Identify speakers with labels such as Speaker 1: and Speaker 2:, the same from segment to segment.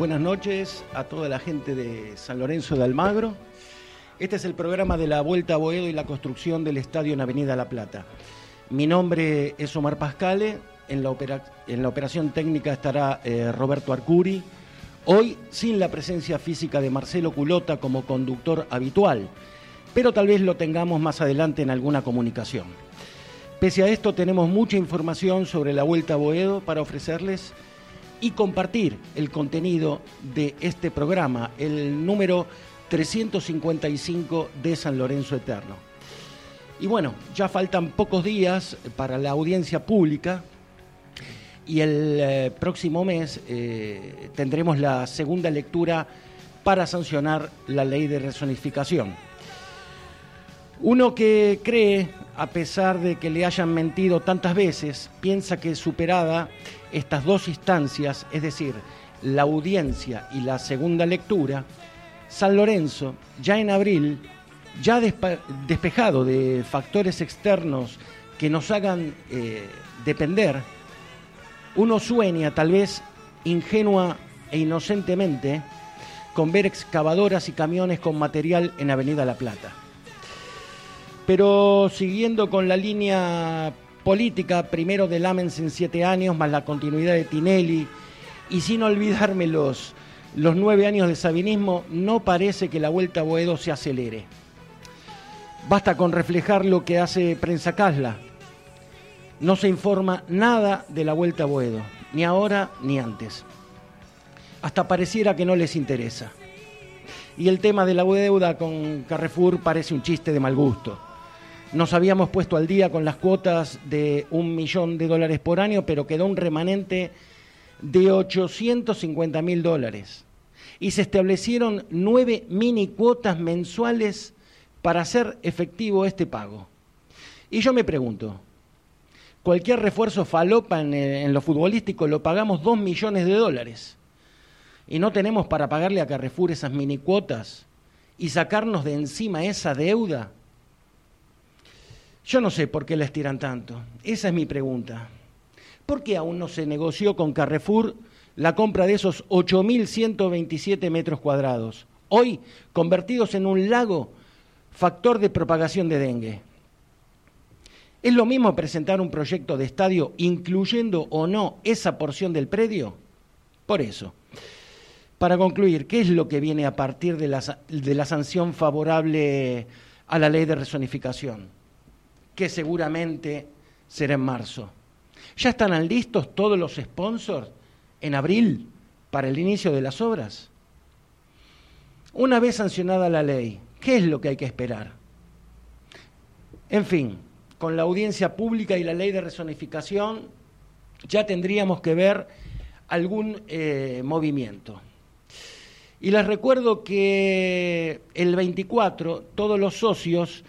Speaker 1: buenas noches a toda la gente de San Lorenzo de Almagro. Este es el programa de la Vuelta a Boedo y la construcción del estadio en Avenida La Plata. Mi nombre es Omar Pascale, en la, operación técnica estará eh, Roberto Arcuri. Hoy sin la presencia física de Marcelo Culota como conductor habitual, pero tal vez lo tengamos más adelante en alguna comunicación. Pese a esto tenemos mucha información sobre la Vuelta a Boedo para ofrecerles y compartir el contenido de este programa, el número 355 de San Lorenzo Eterno. Y bueno, ya faltan pocos días para la audiencia pública y el eh, próximo mes eh, tendremos la segunda lectura para sancionar la ley de rezonificación. Uno que cree, a pesar de que le hayan mentido tantas veces, piensa que superada estas dos instancias, es decir, la audiencia y la segunda lectura, San Lorenzo, ya en abril, ya despejado de factores externos que nos hagan eh, depender, uno sueña tal vez ingenua e inocentemente con ver excavadoras y camiones con material en Avenida La Plata. Pero siguiendo con la línea política, primero de Lamens en siete años, más la continuidad de Tinelli, y sin olvidarme los, los nueve años de sabinismo, no parece que la vuelta a Boedo se acelere. Basta con reflejar lo que hace Prensa Casla. No se informa nada de la vuelta a Boedo, ni ahora ni antes. Hasta pareciera que no les interesa. Y el tema de la deuda con Carrefour parece un chiste de mal gusto. Nos habíamos puesto al día con las cuotas de un millón de dólares por año, pero quedó un remanente de 850 mil dólares. Y se establecieron nueve mini cuotas mensuales para hacer efectivo este pago. Y yo me pregunto, cualquier refuerzo falopa en, en, lo futbolístico lo pagamos dos millones de dólares. Y no tenemos para pagarle a Carrefour esas mini cuotas y sacarnos de encima esa deuda. Yo no sé por qué la estiran tanto. Esa es mi pregunta. ¿Por qué aún no se negoció con Carrefour la compra de esos 8.127 metros cuadrados, hoy convertidos en un lago factor de propagación de dengue? ¿Es lo mismo presentar un proyecto de estadio incluyendo o no esa porción del predio? Por eso, para concluir, ¿qué es lo que viene a partir de la, de la sanción favorable a la ley de resonificación? Que seguramente será en marzo. ¿Ya están listos todos los sponsors en abril para el inicio de las obras? Una vez sancionada la ley, ¿qué es lo que hay que esperar? En fin, con la audiencia pública y la ley de resonificación ya tendríamos que ver algún eh, movimiento. Y les recuerdo que el 24 todos los socios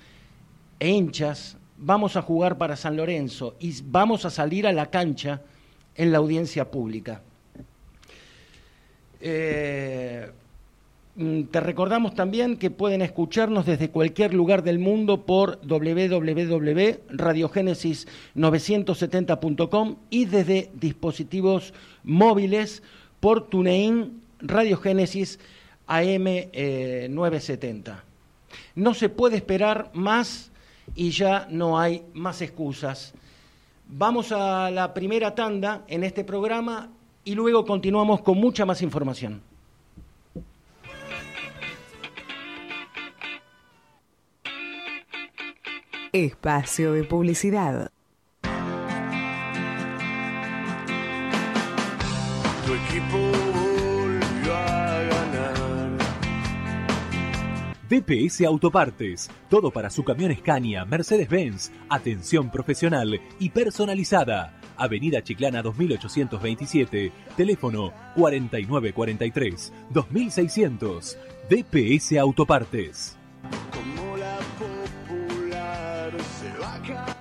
Speaker 1: e hinchas vamos a jugar para San Lorenzo y vamos a salir a la cancha en la audiencia pública. Eh, mm, te recordamos también que pueden escucharnos desde cualquier lugar del mundo por www.radiogenesis970.com y desde dispositivos móviles por TuneIn Radiogénesis AM970. No se puede esperar más y ya no hay más excusas. Vamos a la primera tanda en este programa y luego continuamos con mucha más información.
Speaker 2: Espacio de publicidad.
Speaker 3: Tu equipo
Speaker 4: DPS Autopartes. Todo para su camión Scania, Mercedes-Benz. Atención profesional y personalizada. Avenida Chiclana 2827. Teléfono 4943 2600. DPS Autopartes.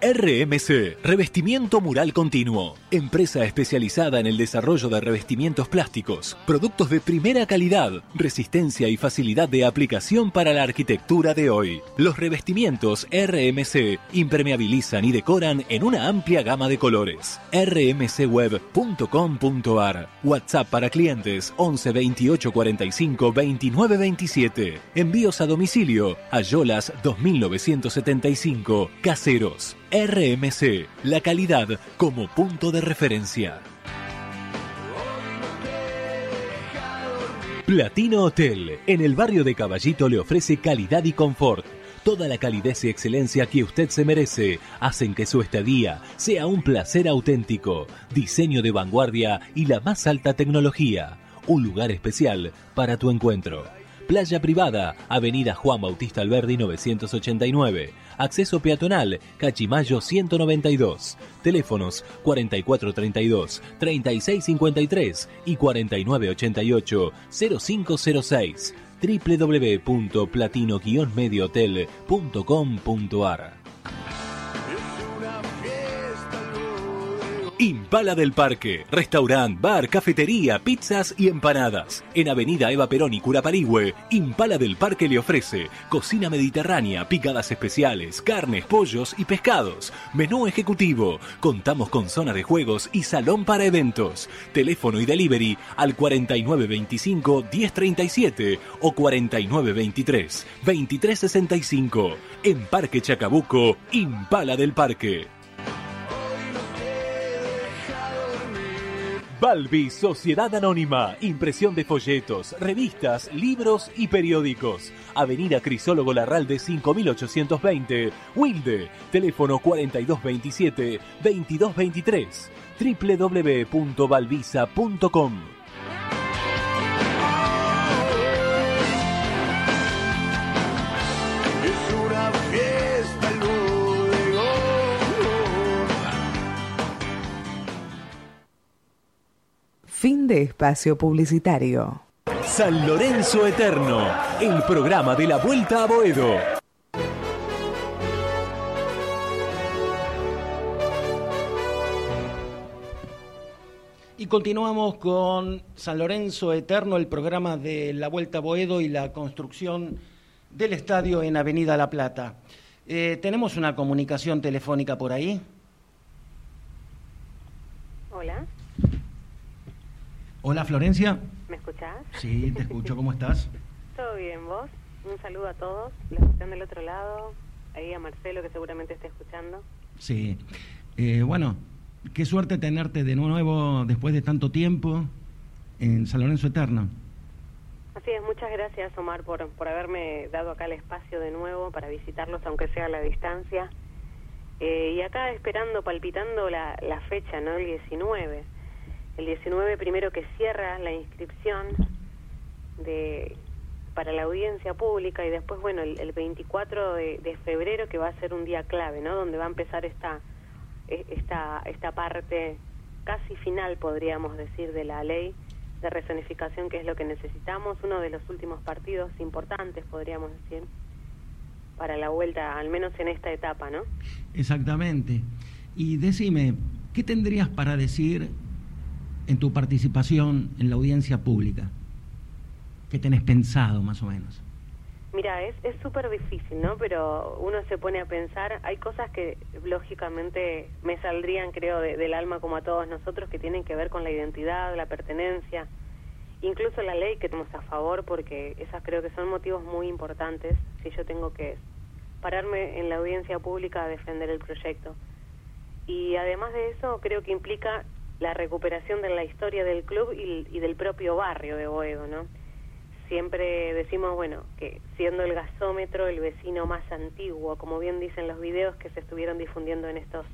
Speaker 4: RMC, Revestimiento Mural Continuo. Empresa especializada en el desarrollo de revestimientos plásticos. Productos de primera calidad, resistencia y facilidad de aplicación para la arquitectura de hoy. Los revestimientos RMC impermeabilizan y decoran en una amplia gama de colores. rmcweb.com.ar WhatsApp para clientes 11 28 45 29 27. Envíos a domicilio. Ayolas 2975. Caseros. RMC, la calidad como punto de referencia. Platino Hotel, en el barrio de Caballito le ofrece calidad y confort. Toda la calidez y excelencia que usted se merece hacen que su estadía sea un placer auténtico, diseño de vanguardia y la más alta tecnología. Un lugar especial para tu encuentro. Playa privada, Avenida Juan Bautista Alberdi 989. Acceso peatonal, Cachimayo 192. Teléfonos 4432-3653 y 4988-0506 www.platino-mediohotel.com.ar Impala del Parque, restaurant, bar, cafetería, pizzas y empanadas. En Avenida Eva Perón y Curaparigüe, Impala del Parque le ofrece cocina mediterránea, picadas especiales, carnes, pollos y pescados. Menú ejecutivo. Contamos con zona de juegos y salón para eventos. Teléfono y delivery al 4925 1037 o 4923 2365. En Parque Chacabuco, Impala del Parque. Balbi Sociedad Anónima, impresión de folletos, revistas, libros y periódicos. Avenida Crisólogo Larralde 5820, Wilde, teléfono 4227-2223, www.balvisa.com.
Speaker 2: Espacio publicitario.
Speaker 4: San Lorenzo Eterno, el programa de la Vuelta a Boedo.
Speaker 1: Y continuamos con San Lorenzo Eterno, el programa de la Vuelta a Boedo y la construcción del estadio en Avenida La Plata. Eh, ¿Tenemos una comunicación telefónica por ahí?
Speaker 5: Hola,
Speaker 1: Hola Florencia.
Speaker 5: ¿me escuchás?
Speaker 1: Sí, te escucho, ¿cómo estás?
Speaker 5: ¿Todo bien, vos? Un saludo a todos, los que están del otro lado, ahí a Marcelo que seguramente está escuchando.
Speaker 1: Sí. Eh, bueno, qué suerte tenerte de nuevo después de tanto tiempo en San Lorenzo Eterno.
Speaker 5: Así es, muchas gracias Omar por, por haberme dado acá el espacio de nuevo para visitarlos, aunque sea a la distancia. Eh, y acá esperando, palpitando la, la fecha, ¿no? El 19. El 19 primero que cierra la inscripción de para la audiencia pública y después, bueno, el, el 24 de, febrero que va a ser un día clave, ¿no? Donde va a empezar esta, e- esta, esta parte casi final, podríamos decir, de la ley de resonificación, que es lo que necesitamos, uno de los últimos partidos importantes, podríamos decir, para la vuelta, al menos en esta etapa, ¿no?
Speaker 1: Exactamente. Y decime, ¿qué tendrías para decir en tu participación en la audiencia pública? ¿Qué tenés pensado más o menos?
Speaker 5: Mira, es es súper difícil, ¿no? Pero uno se pone a pensar, hay cosas que lógicamente me saldrían, creo, de- del alma como a todos nosotros, que tienen que ver con la identidad, la pertenencia, incluso la ley que tenemos a favor, porque esas creo que son motivos muy importantes si yo tengo que pararme en la audiencia pública a defender el proyecto. Y además de eso, creo que implica la recuperación de la historia del club y, del propio barrio de Boedo, ¿no? siempre decimos, bueno, que siendo el gasómetro el vecino más antiguo, como bien dicen los videos que se estuvieron difundiendo en estos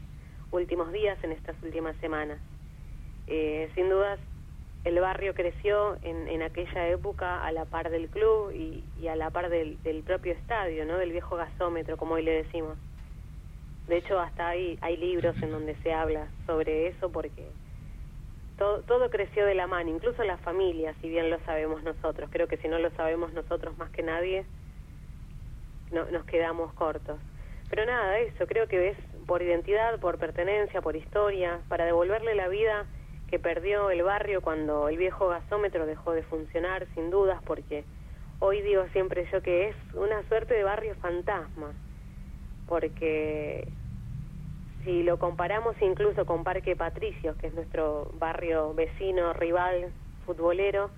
Speaker 5: últimos días, en estas últimas semanas. Eh, sin dudas, el barrio creció en, en aquella época a la par del club y, y a la par del, del propio estadio, ¿no? Del viejo gasómetro, como hoy le decimos. De hecho, hasta hay, hay libros en donde se habla sobre eso porque todo, todo creció de la mano, incluso la familia, si bien lo sabemos nosotros. Creo que si no lo sabemos nosotros más que nadie, no, nos quedamos cortos. Pero nada, eso, creo que es por identidad, por pertenencia, por historia, para devolverle la vida que perdió el barrio cuando el viejo gasómetro dejó de funcionar, sin dudas, porque hoy digo siempre yo que es una suerte de barrio fantasma, porque si lo comparamos incluso con Parque Patricios, que es nuestro barrio vecino, rival, futbolero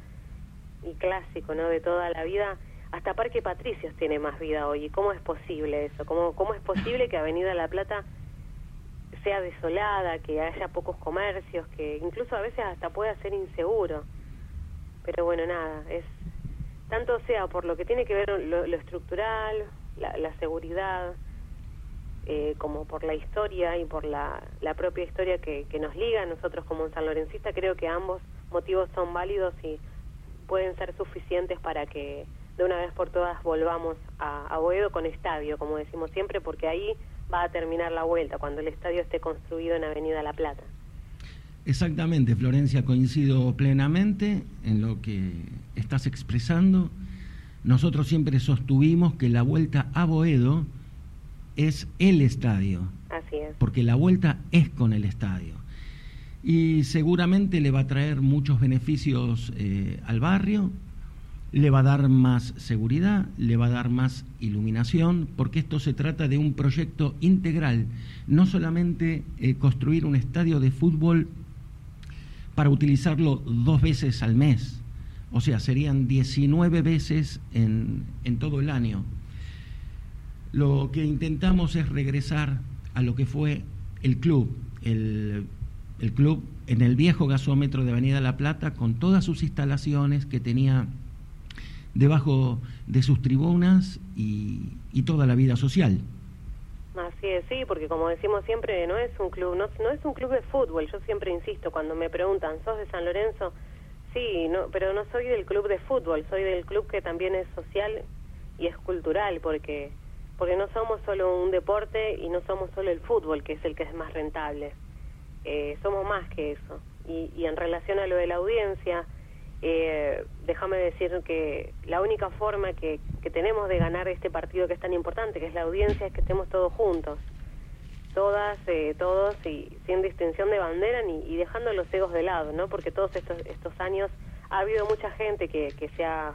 Speaker 5: y clásico, ¿no? De toda la vida, hasta Parque Patricios tiene más vida hoy. ¿Cómo es posible eso? ¿Cómo, cómo es posible que Avenida La Plata sea desolada, que haya pocos comercios, que incluso a veces hasta pueda ser inseguro? Pero bueno, nada, es tanto sea por lo que tiene que ver lo, lo estructural, la, la seguridad, eh, como por la historia y por la, la propia historia que, nos liga a nosotros como un sanlorencista, creo que ambos motivos son válidos y pueden ser suficientes para que de una vez por todas volvamos a, a Boedo con estadio, como decimos siempre, porque ahí va a terminar la vuelta, cuando el estadio esté construido en Avenida La Plata.
Speaker 1: Exactamente, Florencia, coincido plenamente en lo que estás expresando. Nosotros siempre sostuvimos que la vuelta a Boedo es el estadio.
Speaker 5: Así es.
Speaker 1: Porque la vuelta es con el estadio. Y seguramente le va a traer muchos beneficios eh, al barrio, le va a dar más seguridad, le va a dar más iluminación, porque esto se trata de un proyecto integral, no solamente eh, construir un estadio de fútbol para utilizarlo dos veces al mes, o sea, serían 19 veces en, en todo el año lo que intentamos es regresar a lo que fue el club, el, el, club en el viejo gasómetro de Avenida La Plata, con todas sus instalaciones que tenía debajo de sus tribunas y, y toda la vida social.
Speaker 5: Así es, sí, porque como decimos siempre, no es un club, no, no es un club de fútbol. Yo siempre insisto cuando me preguntan, ¿sos de San Lorenzo? Sí, no, pero no soy del club de fútbol, soy del club que también es social y es cultural, porque porque no somos solo un deporte y no somos solo el fútbol, que es el que es más rentable. Eh, somos más que eso. Y, en relación a lo de la audiencia, eh, déjame decir que la única forma que, que, tenemos de ganar este partido que es tan importante, que es la audiencia, es que estemos todos juntos. Todas, eh, todos, y sin distinción de bandera ni, y dejando los egos de lado, ¿no? Porque todos estos, estos años ha habido mucha gente que, que se ha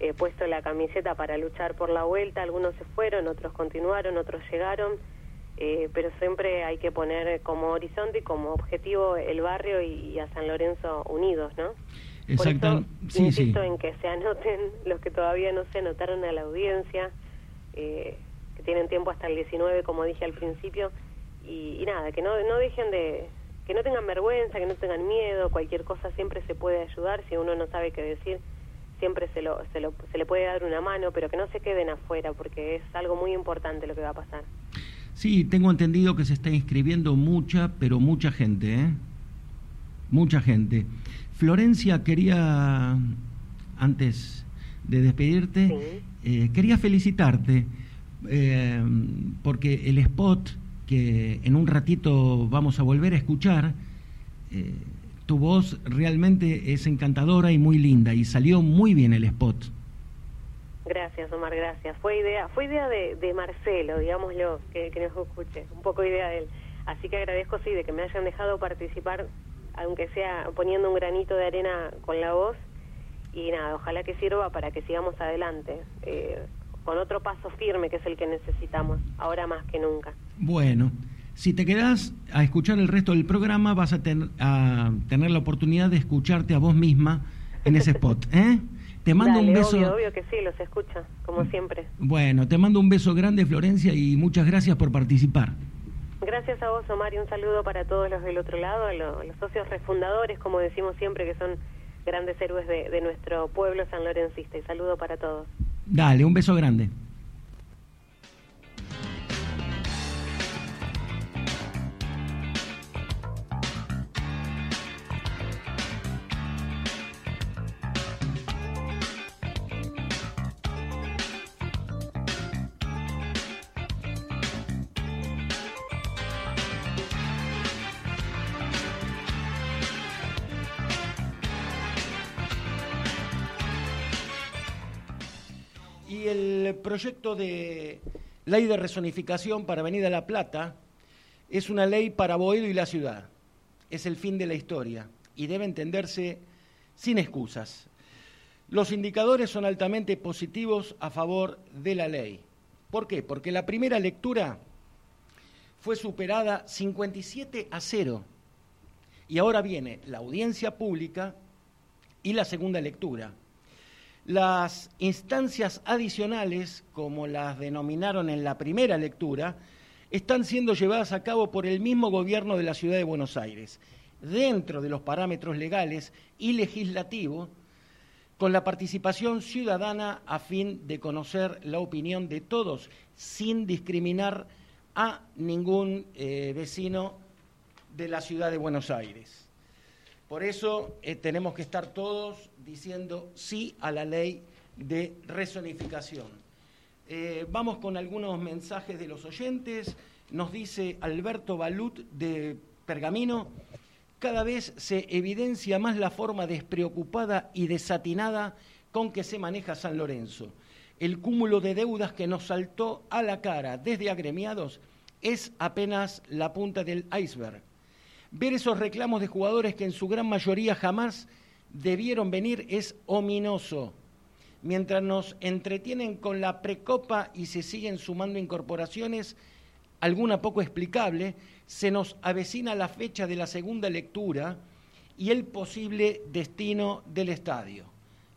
Speaker 5: eh, puesto la camiseta para luchar por la vuelta, algunos se fueron, otros continuaron, otros llegaron, eh, pero siempre hay que poner como horizonte y como objetivo el barrio y, y a San Lorenzo unidos, ¿no?
Speaker 1: Exacto.
Speaker 5: sí, insisto sí. en que se anoten los que todavía no se anotaron a la audiencia, eh, que tienen tiempo hasta el 19, como dije al principio, y, y nada, que no, no dejen de, que no tengan vergüenza, que no tengan miedo, cualquier cosa siempre se puede ayudar si uno no sabe qué decir siempre se, lo, se, lo, se le puede dar una mano, pero que no se queden afuera, porque es algo muy importante lo que va a pasar.
Speaker 1: Sí, tengo entendido que se está inscribiendo mucha, pero mucha gente, ¿eh? Mucha gente. Florencia, quería, antes de despedirte, sí. eh, quería felicitarte, eh, porque el spot que en un ratito vamos a volver a escuchar, eh, tu voz realmente es encantadora y muy linda y salió muy bien el spot.
Speaker 5: Gracias, Omar, gracias. Fue idea, fue idea de, de Marcelo, digámoslo, que, que, nos escuche, un poco idea de él. Así que agradezco, sí, de que me hayan dejado participar, aunque sea poniendo un granito de arena con la voz. Y nada, ojalá que sirva para que sigamos adelante, eh, con otro paso firme que es el que necesitamos, ahora más que nunca.
Speaker 1: Bueno. Si te quedas a escuchar el resto del programa, vas a, ten, a tener la oportunidad de escucharte a vos misma en ese spot. ¿eh? Te mando
Speaker 5: Dale,
Speaker 1: un beso.
Speaker 5: Obvio, obvio que sí, los escucha, como siempre.
Speaker 1: Bueno, te mando un beso grande, Florencia, y muchas gracias por participar.
Speaker 5: Gracias a vos, Omar, y un saludo para todos los del otro lado, los, los socios refundadores, como decimos siempre, que son grandes héroes de, de nuestro pueblo sanlorencista. Y saludo para todos.
Speaker 1: Dale, un beso grande. Proyecto de ley de resonificación para Avenida La Plata Es una ley para Boedo y la ciudad. Es el fin de la historia y debe entenderse sin excusas. Los indicadores son altamente positivos a favor de la ley. ¿Por qué? Porque la primera lectura fue superada 57 a 0 y ahora viene la audiencia pública y la segunda lectura. Las instancias adicionales, como las denominaron en la primera lectura, están siendo llevadas a cabo por el mismo gobierno de la ciudad de Buenos Aires, dentro de los parámetros legales y legislativos, con la participación ciudadana a fin de conocer la opinión de todos, sin discriminar a ningún eh, vecino de la ciudad de Buenos Aires. Por eso eh, tenemos que estar todos diciendo sí a la ley de resonificación. Eh, vamos con algunos mensajes de los oyentes. Nos dice Alberto Balut de Pergamino, cada vez se evidencia más la forma despreocupada y desatinada con que se maneja San Lorenzo. El cúmulo de deudas que nos saltó a la cara desde agremiados es apenas la punta del iceberg Ver esos reclamos de jugadores que en su gran mayoría jamás debieron venir es ominoso. Mientras nos entretienen con la precopa y se siguen sumando incorporaciones, alguna poco explicable, se nos avecina la fecha de la segunda lectura y el posible destino del estadio.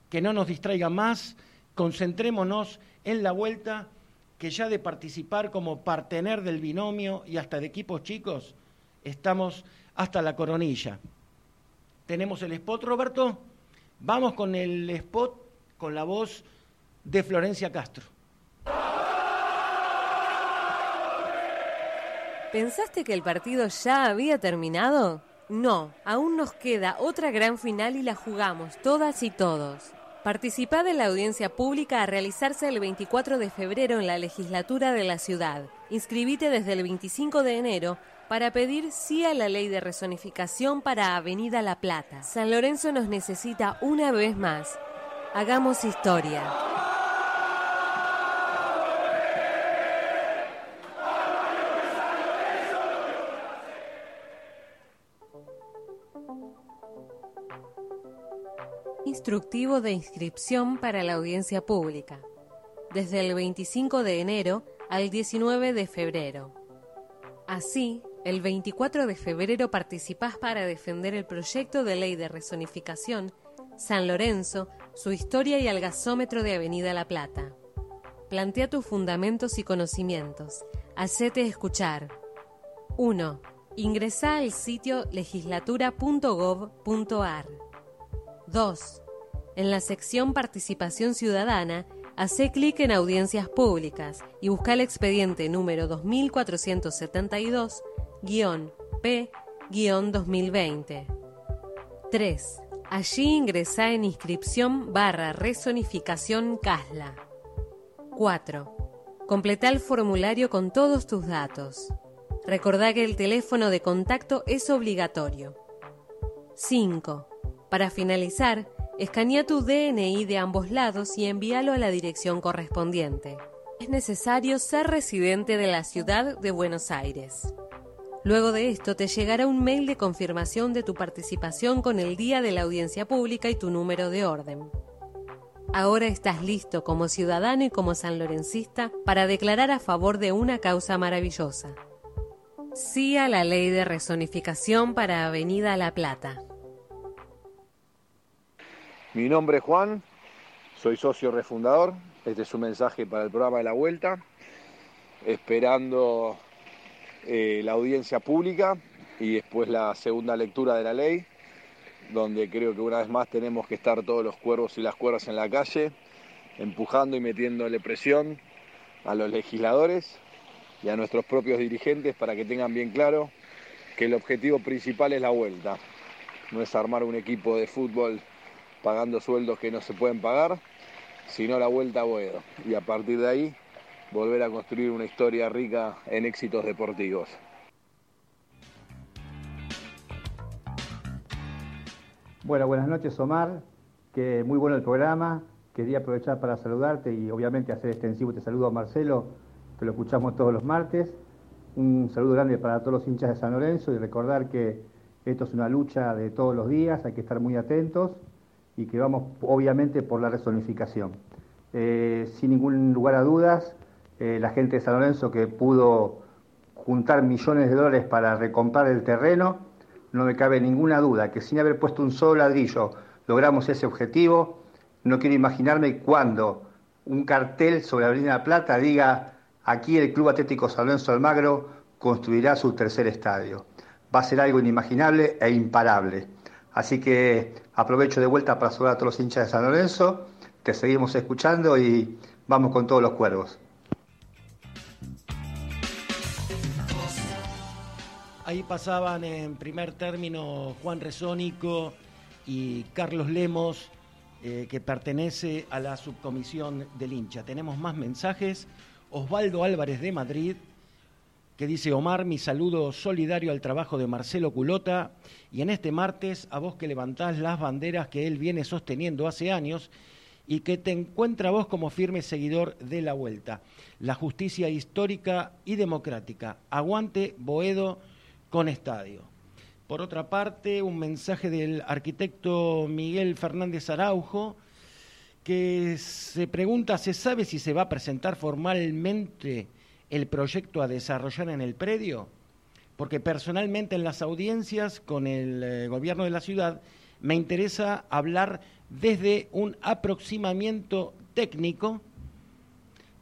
Speaker 1: Que no nos distraiga más, concentrémonos en la vuelta que ya de participar como partener del binomio y hasta de equipos chicos, estamos hasta la coronilla. Tenemos el spot, Roberto. Vamos con el spot con la voz de Florencia Castro.
Speaker 6: ¿Pensaste que el partido ya había terminado? No, aún nos queda otra gran final y la jugamos todas y todos. Participá de la audiencia pública a realizarse el 24 de febrero en la legislatura de la ciudad. Inscribite desde el 25 de enero para pedir sí a la ley de resonificación para Avenida La Plata. San Lorenzo nos necesita una vez más. Hagamos historia. Instructivo de inscripción para la audiencia pública. Desde el 25 de enero al 19 de febrero. Así, el 24 de febrero participás para defender el proyecto de ley de resonificación San Lorenzo, su historia y el gasómetro de Avenida La Plata. Plantea tus fundamentos y conocimientos. Hacete escuchar. 1. Ingresa al sitio legislatura.gov.ar. 2. En la sección Participación Ciudadana, hace clic en Audiencias Públicas y busca el expediente número 2472 P-2020. 3. Allí ingresa en inscripción barra resonificación CASLA. 4. Completa el formulario con todos tus datos. Recordá que el teléfono de contacto es obligatorio. 5. Para finalizar, escanea tu DNI de ambos lados y envíalo a la dirección correspondiente. Es necesario ser residente de la ciudad de Buenos Aires. Luego de esto te llegará un mail de confirmación de tu participación con el día de la audiencia pública y tu número de orden. Ahora estás listo como ciudadano y como sanlorencista para declarar a favor de una causa maravillosa. Sí a la ley de resonificación para Avenida La Plata.
Speaker 7: Mi nombre es Juan, soy socio refundador. Este es un mensaje para el programa de la vuelta, esperando eh, la audiencia pública y después la segunda lectura de la ley, donde creo que una vez más tenemos que estar todos los cuervos y las cuervas en la calle, empujando y metiéndole presión a los legisladores y a nuestros propios dirigentes para que tengan bien claro que el objetivo principal es la vuelta, no es armar un equipo de fútbol pagando sueldos que no se pueden pagar, sino la vuelta a Boedo. Y a partir de ahí volver a construir una historia rica en éxitos deportivos.
Speaker 8: Bueno, buenas noches Omar, que muy bueno el programa. Quería aprovechar para saludarte y obviamente hacer extensivo este saludo a Marcelo, que lo escuchamos todos los martes. Un saludo grande para todos los hinchas de San Lorenzo y recordar que esto es una lucha de todos los días, hay que estar muy atentos y que vamos obviamente por la resonificación. Eh, sin ningún lugar a dudas, eh, la gente de San Lorenzo que pudo juntar millones de dólares para recomprar el terreno, no me cabe ninguna duda que sin haber puesto un solo ladrillo logramos ese objetivo. No quiero imaginarme cuando un cartel sobre la Avenida Plata diga aquí el Club Atlético San Lorenzo Almagro construirá su tercer estadio. Va a ser algo inimaginable e imparable. Así que aprovecho de vuelta para saludar a todos los hinchas de San Lorenzo, te seguimos escuchando y vamos con todos los cuervos.
Speaker 1: Ahí pasaban en primer término Juan Resónico y Carlos Lemos, eh, que pertenece a la subcomisión del hincha. Tenemos más mensajes. Osvaldo Álvarez de Madrid, que dice, Omar, mi saludo solidario al trabajo de Marcelo Culota y en este martes a vos que levantás las banderas que él viene sosteniendo hace años y que te encuentra vos como firme seguidor de la vuelta. La justicia histórica y democrática. Aguante Boedo con estadio. Por otra parte, un mensaje del arquitecto Miguel Fernández Araujo, que se pregunta, ¿se sabe si se va a presentar formalmente el proyecto a desarrollar en el predio? Porque personalmente en las audiencias con el eh, gobierno de la ciudad me interesa hablar desde un aproximamiento técnico,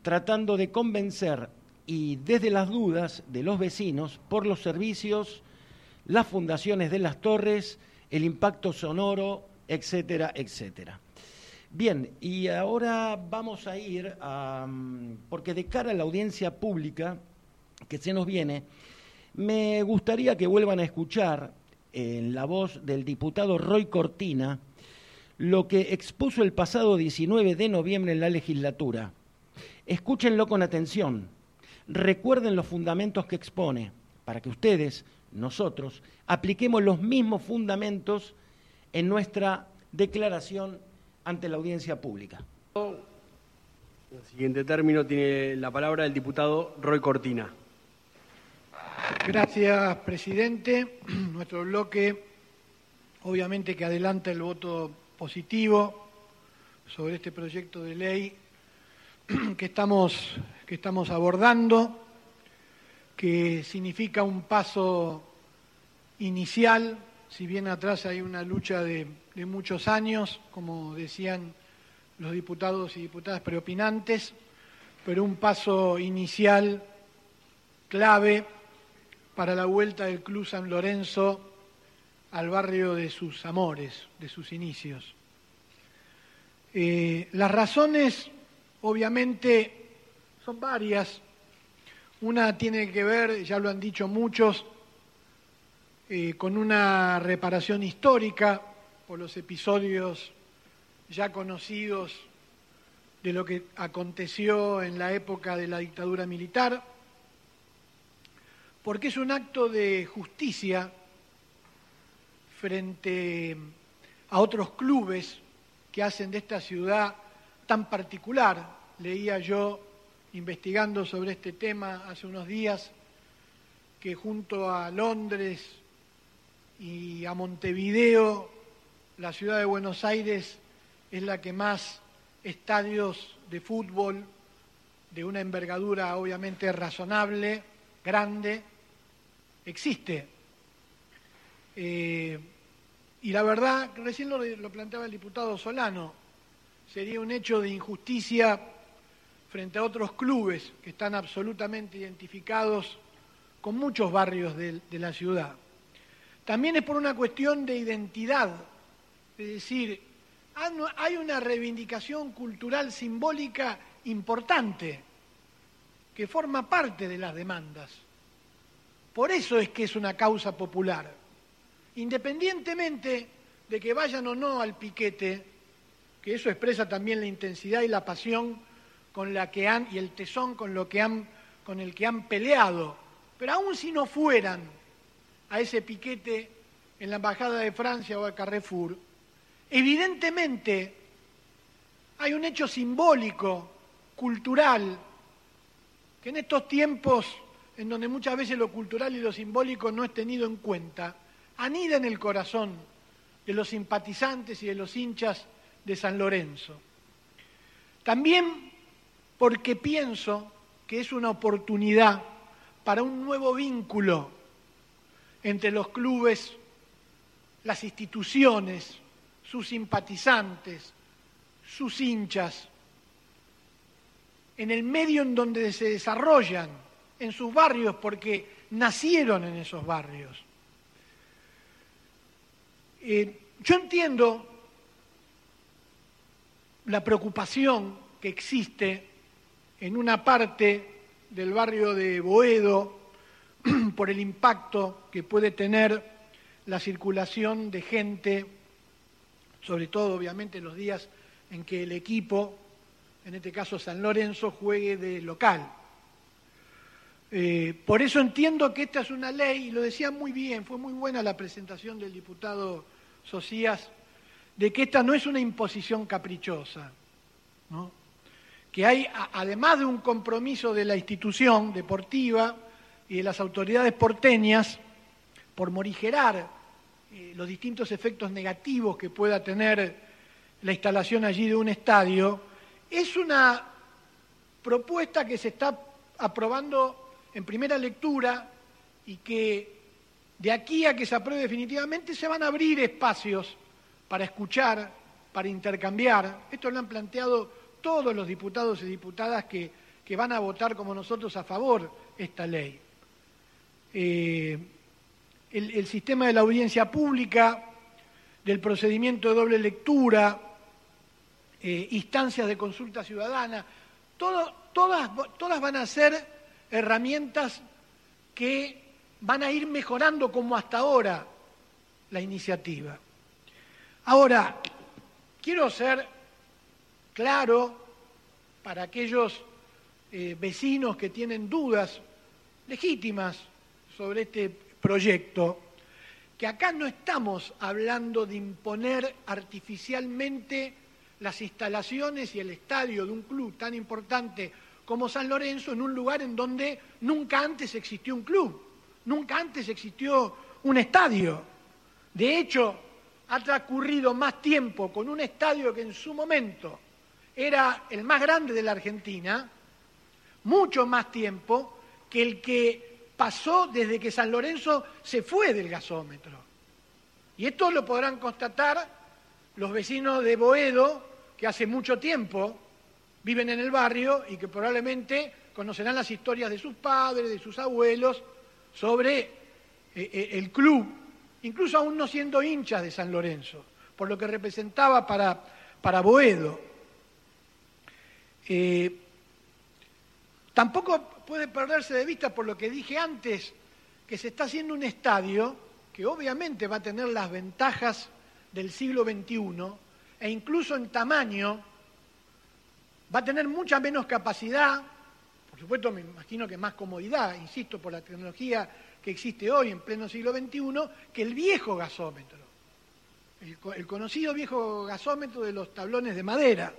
Speaker 1: tratando de convencer y desde las dudas de los vecinos por los servicios, las fundaciones de las torres, el impacto sonoro, etcétera, etcétera. Bien, y ahora vamos a ir a, porque de cara a la audiencia pública que se nos viene, me gustaría que vuelvan a escuchar en la voz del diputado Roy Cortina lo que expuso el pasado 19 de noviembre en la legislatura. Escúchenlo con atención, recuerden los fundamentos que expone, para que ustedes, nosotros, apliquemos los mismos fundamentos en nuestra declaración ante la audiencia pública.
Speaker 9: En el siguiente término tiene la palabra el diputado Roy Cortina.
Speaker 10: Gracias, presidente. Nuestro bloque, obviamente que adelanta el voto positivo sobre este proyecto de ley que estamos, que estamos abordando, que significa un paso inicial, si bien atrás hay una lucha de muchos años, como decían los diputados y diputadas preopinantes, pero un paso inicial clave para la vuelta del Club San Lorenzo al barrio de sus amores, de sus inicios. Eh, las razones, obviamente, son varias. Una tiene que ver, ya lo han dicho muchos, eh, con una reparación histórica por los episodios ya conocidos de lo que aconteció en la época de la dictadura militar, porque es un acto de justicia frente a otros clubes que hacen de esta ciudad tan particular. Leía yo, investigando sobre este tema hace unos días, que junto a Londres y a Montevideo la ciudad de Buenos Aires es la que más estadios de fútbol de una envergadura obviamente razonable, grande, existe. Eh, y la verdad, recién lo, lo planteaba el diputado Solano, sería un hecho de injusticia frente a otros clubes que están absolutamente identificados con muchos barrios de, la ciudad. También es por una cuestión de identidad es decir, hay una reivindicación cultural simbólica importante que forma parte de las demandas. Por eso es que es una causa popular. Independientemente de que vayan o no al piquete, que eso expresa también la intensidad y la pasión con la que han y el tesón con lo que han con el que han peleado, pero aun si no fueran a ese piquete en la embajada de Francia o a Carrefour, Evidentemente, hay un hecho simbólico, cultural, que en estos tiempos en donde muchas veces lo cultural y lo simbólico no es tenido en cuenta, anida en el corazón de los simpatizantes y de los hinchas de San Lorenzo. También porque pienso que es una oportunidad para un nuevo vínculo entre los clubes, las instituciones, sus simpatizantes, sus hinchas, en el medio en donde se desarrollan, en sus barrios, porque nacieron en esos barrios. Eh, yo entiendo la preocupación que existe en una parte del barrio de Boedo por el impacto que puede tener la circulación de gente, sobre todo obviamente en los días en que el equipo, en este caso San Lorenzo, juegue de local. Eh, por eso entiendo que esta es una ley, y lo decía muy bien, fue muy buena la presentación del diputado Socias, de que esta no es una imposición caprichosa, que hay, además de un compromiso de la institución deportiva y de las autoridades porteñas, por morigerar eh, los distintos efectos negativos que pueda tener la instalación allí de un estadio, es una propuesta que se está aprobando en primera lectura y que de aquí a que se apruebe definitivamente se van a abrir espacios para escuchar, para intercambiar. Esto lo han planteado todos los diputados y diputadas que, van a votar como nosotros a favor esta ley. Eh, el, sistema de la audiencia pública, del procedimiento de doble lectura, eh, instancias de consulta ciudadana, todas, todas van a ser herramientas que van a ir mejorando como hasta ahora la iniciativa. Ahora, quiero ser claro para aquellos eh, vecinos que tienen dudas legítimas sobre este proyecto, que acá no estamos hablando de imponer artificialmente las instalaciones y el estadio de un club tan importante como San Lorenzo en un lugar en donde nunca antes existió un club, nunca antes existió un estadio. De hecho, ha transcurrido más tiempo con un estadio que en su momento era el más grande de la Argentina, mucho más tiempo que el que pasó desde que San Lorenzo se fue del gasómetro. Y esto lo podrán constatar los vecinos de Boedo, que hace mucho tiempo viven en el barrio y que probablemente conocerán las historias de sus padres, de sus abuelos, sobre eh, eh, el club, incluso aún no siendo hinchas de San Lorenzo, por lo que representaba para, para Boedo. Eh, tampoco puede perderse de vista, por lo que dije antes, que se está haciendo un estadio que obviamente va a tener las ventajas del siglo XXI e incluso en tamaño va a tener mucha menos capacidad, por supuesto me imagino que más comodidad, insisto, por la tecnología que existe hoy en pleno siglo XXI, que el viejo gasómetro, el, conocido viejo gasómetro de los tablones de madera.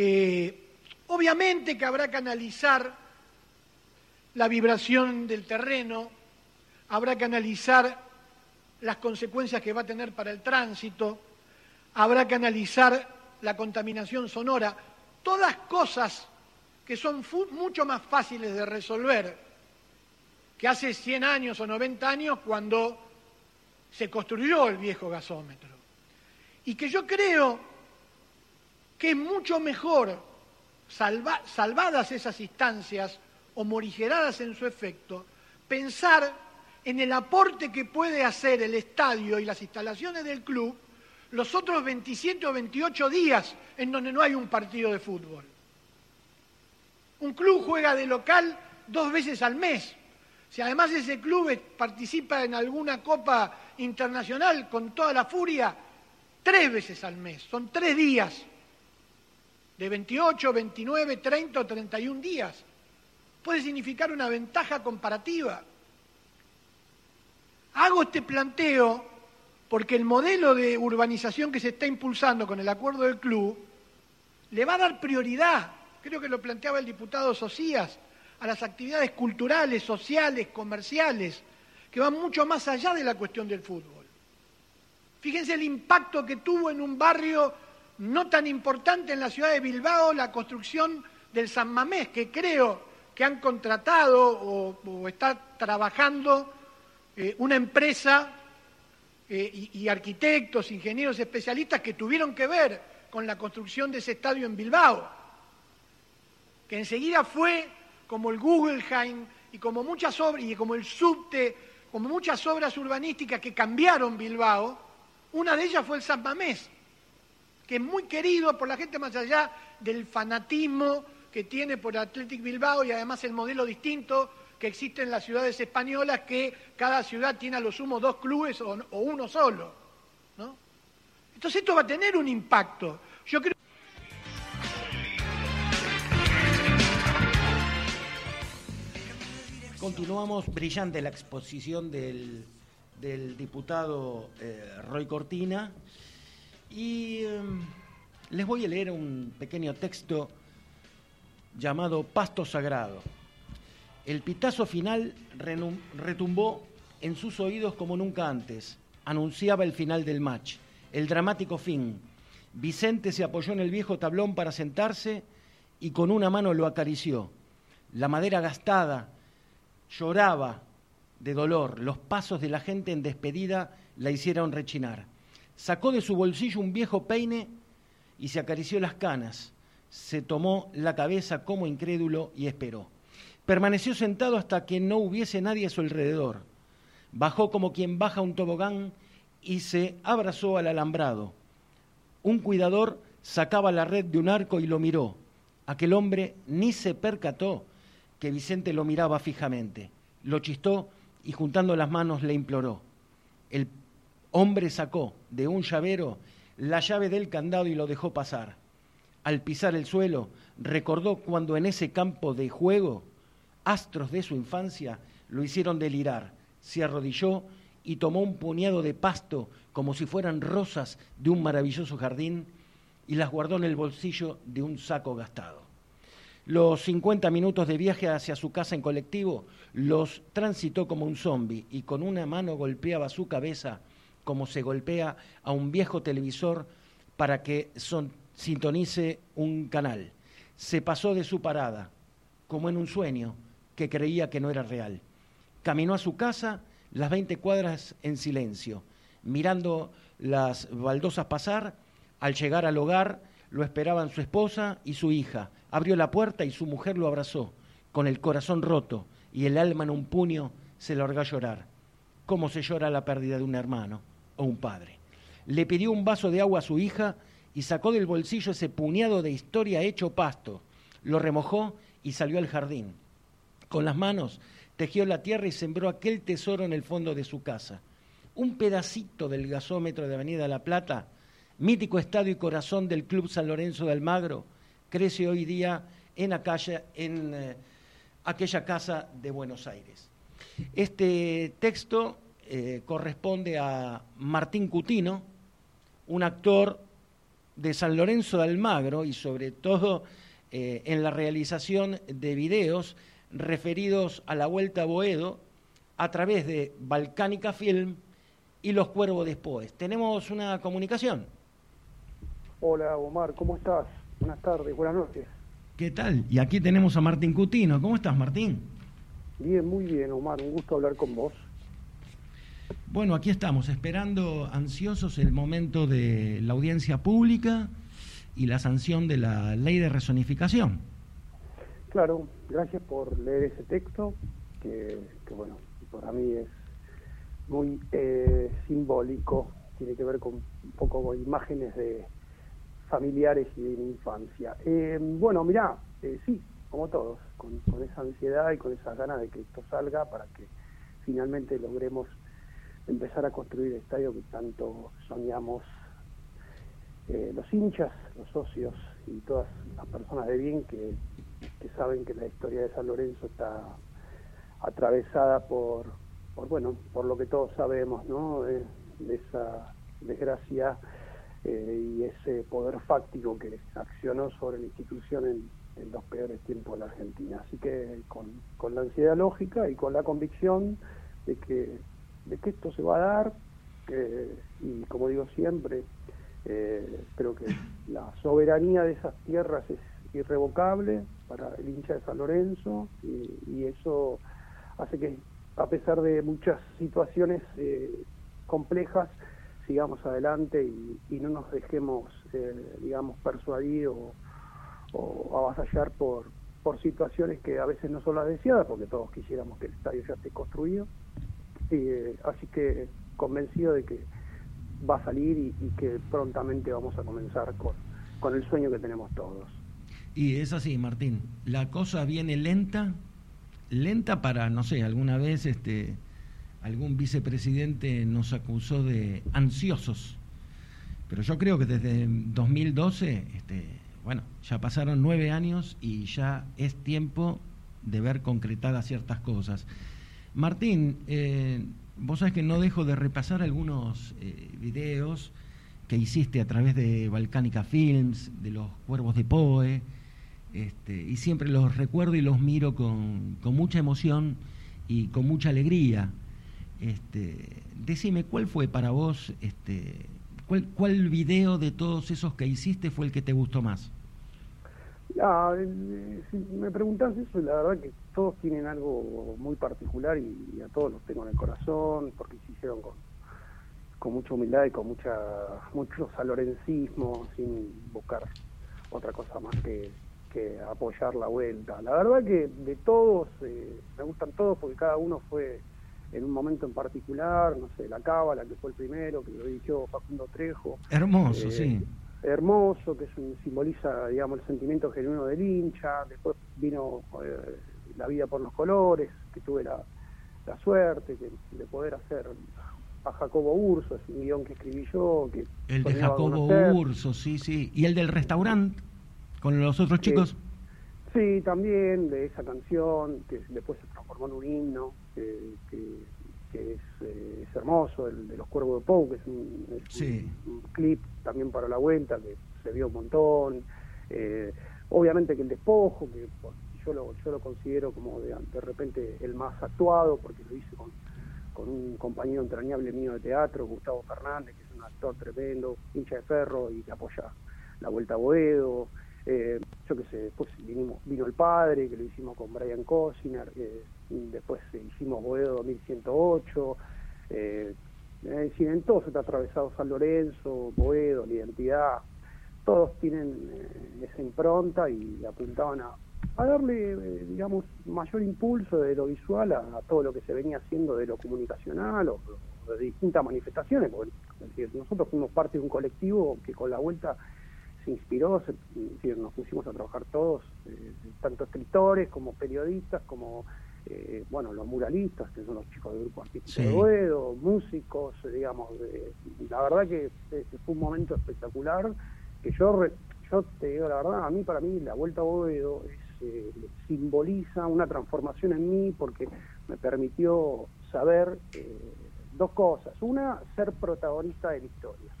Speaker 10: Eh, obviamente que habrá que analizar la vibración del terreno, habrá que analizar las consecuencias que va a tener para el tránsito, habrá que analizar la contaminación sonora, todas cosas que son mucho más fáciles de resolver que hace 100 años o 90 años cuando se construyó el viejo gasómetro. Y que yo creo que es mucho mejor, salvadas esas instancias o morigeradas en su efecto, pensar en el aporte que puede hacer el estadio y las instalaciones del club los otros 27 o 28 días en donde no hay un partido de fútbol. Un club juega de local dos veces al mes. Si además ese club participa en alguna copa internacional con toda la furia, tres veces al mes. Son tres días. De 28, 29, 30 o 31 días. Puede significar una ventaja comparativa. Hago este planteo porque el modelo de urbanización que se está impulsando con el acuerdo del club le va a dar prioridad, creo que lo planteaba el diputado Socias, a las actividades culturales, sociales, comerciales, que van mucho más allá de la cuestión del fútbol. Fíjense el impacto que tuvo en un barrio no tan importante en la ciudad de Bilbao la construcción del San Mamés, que creo que han contratado o, está trabajando eh, una empresa eh, y, arquitectos, ingenieros especialistas que tuvieron que ver con la construcción de ese estadio en Bilbao, que enseguida fue como el Guggenheim y como muchas obras, y como el subte, como muchas obras urbanísticas que cambiaron Bilbao, una de ellas fue el San Mamés, que es muy querido por la gente más allá del fanatismo que tiene por Athletic Bilbao y además el modelo distinto que existe en las ciudades españolas, que cada ciudad tiene a lo sumo dos clubes o, uno solo. ¿no? Entonces esto va a tener un impacto. Yo creo
Speaker 1: Continuamos brillante la exposición del, diputado eh, Roy Cortina y em, les voy a leer un pequeño texto llamado Pasto Sagrado. El pitazo final retumbó en sus oídos como nunca antes. Anunciaba el final del match, el dramático fin. Vicente se apoyó en el viejo tablón para sentarse y con una mano lo acarició. La madera gastada lloraba de dolor. Los pasos de la gente en despedida la hicieron rechinar. Sacó de su bolsillo un viejo peine y se acarició las canas se tomó la cabeza como incrédulo y esperó. Permaneció sentado hasta que no hubiese nadie a su alrededor. Bajó como quien baja un tobogán y se abrazó al alambrado. Un cuidador sacaba la red de un arco y lo miró. Aquel hombre ni se percató que Vicente lo miraba fijamente. Lo chistó y juntando las manos le imploró. El hombre sacó de un llavero la llave del candado y lo dejó pasar al pisar el suelo, recordó cuando en ese campo de juego, astros de su infancia lo hicieron delirar. Se arrodilló y tomó un puñado de pasto como si fueran rosas de un maravilloso jardín y las guardó en el bolsillo de un saco gastado. Los 50 minutos de viaje hacia su casa en colectivo los transitó como un zombi y con una mano golpeaba su cabeza como se golpea a un viejo televisor para que son, sintonice un canal. Se pasó de su parada, como en un sueño que creía que no era real. Caminó a su casa las 20 cuadras en silencio, mirando las baldosas pasar. Al llegar al hogar lo esperaban su esposa y su hija. Abrió la puerta y su mujer lo abrazó, con el corazón roto y el alma en un puño se largó a llorar. ¿Cómo se llora la pérdida de un hermano o un padre? Le pidió un vaso de agua a su hija y sacó del bolsillo ese puñado de historia hecho pasto, lo remojó y salió al jardín. Con las manos tejió la tierra y sembró aquel tesoro en el fondo de su casa. Un pedacito del gasómetro de Avenida La Plata, mítico estadio y corazón del Club San Lorenzo de Almagro, crece hoy día en, en eh, aquella casa de Buenos Aires. Este texto eh, corresponde a Martín Cutino, un actor de San Lorenzo de Almagro y sobre todo eh, en la realización de videos referidos a la Vuelta a Boedo a través de Balcánica Film y Los Cuervos Después. Tenemos una comunicación.
Speaker 11: Hola Omar, ¿cómo estás? Buenas tardes, buenas noches.
Speaker 1: ¿Qué tal? Y aquí tenemos a Martín Cutino. ¿Cómo estás, Martín?
Speaker 11: Bien, muy bien, Omar. Un gusto hablar con vos.
Speaker 1: Bueno, aquí estamos, esperando ansiosos el momento de la audiencia pública y la sanción de la ley de resonificación.
Speaker 11: Claro, gracias por leer ese texto, que, bueno, para mí es muy eh, simbólico, tiene que ver con un poco con imágenes de familiares y de mi infancia. Eh, bueno, mirá, eh, sí, como todos, con, con esa ansiedad y con esa ganas de que esto salga para que finalmente logremos empezar a construir el estadio que tanto soñamos eh, los hinchas, los socios y todas las personas de bien que, saben que la historia de San Lorenzo está atravesada por, por bueno, por lo que todos sabemos, ¿no? De, esa desgracia eh, y ese poder fáctico que accionó sobre la institución en, en los peores tiempos de la Argentina. Así que con, con la ansiedad lógica y con la convicción de que, de que esto se va a dar, eh, y como digo siempre, eh, creo que la soberanía de esas tierras es irrevocable para el hincha de San Lorenzo y, eso hace que a pesar de muchas situaciones eh, complejas sigamos adelante y, no nos dejemos digamos persuadir o, o avasallar por, por situaciones que a veces no son las deseadas, porque todos quisiéramos que el estadio ya esté construido. Eh, así que convencido de que va a salir y, que prontamente vamos a comenzar con, con el sueño que tenemos todos.
Speaker 1: Y es así, Martín, la cosa viene lenta, lenta para, no sé, alguna vez este, algún vicepresidente nos acusó de ansiosos, pero yo creo que desde 2012 este, bueno, ya pasaron nueve años y ya es tiempo de ver concretadas ciertas cosas. Martín, eh, vos sabés que no dejo de repasar algunos eh, videos que hiciste a través de Balcánica Films, de los Cuervos de Poe, este, y siempre los recuerdo y los miro con, mucha emoción y con mucha alegría. Este, decime, ¿cuál fue para vos, este, cuál, cuál video de todos esos que hiciste fue el que te gustó más?
Speaker 11: Ah, si me preguntas eso, la verdad que todos tienen algo muy particular y, a todos los tengo en el corazón porque se hicieron con, con mucha humildad y con mucha mucho salorencismo sin buscar otra cosa más que, que apoyar la vuelta. La verdad que de todos, eh, me gustan todos porque cada uno fue en un momento en particular, no sé, la Cábala, que fue el primero, que lo dirigió Facundo Trejo.
Speaker 1: Hermoso, eh, sí
Speaker 11: hermoso, que simboliza, digamos, el sentimiento genuino del hincha. Después vino eh, La vida por los colores, que tuve la, suerte de poder hacer a Jacobo Urso, es un guion que escribí yo. Que
Speaker 1: el de Jacobo Urso, sí, sí. ¿Y el del restaurante con los otros chicos?
Speaker 11: sí, también, de esa canción, que después se transformó en un himno, que, es, eh, es, hermoso, el de los Cuervos de Pou, que es, un, clip también para la vuelta, que se vio un montón. Eh, obviamente que el despojo, que yo lo, yo lo considero como de, repente el más actuado, porque lo hice con, con un compañero entrañable mío de teatro, Gustavo Fernández, que es un actor tremendo, hincha de ferro y que apoya la Vuelta a Boedo. Eh, yo qué sé, después vino el padre, que lo hicimos con Brian Cosiner, eh, después hicimos Boedo 2108, eh, en todos está atravesado San Lorenzo, Boedo, la identidad, todos tienen eh, esa impronta y apuntaban a, darle, eh, digamos, mayor impulso de lo visual a, todo lo que se venía haciendo de lo comunicacional o, de distintas manifestaciones. Porque, nosotros fuimos parte de un colectivo que con la vuelta se inspiró, nos pusimos a trabajar todos, eh, tanto escritores como periodistas, como eh, bueno, los muralistas, que son los chicos del grupo artístico de Boedo, músicos, digamos, la verdad que fue un momento espectacular, que yo, yo te digo la verdad, a mí, para mí, la Vuelta a Boedo eh, simboliza una transformación en mí porque me permitió saber eh, dos cosas. Una, ser protagonista de la historia.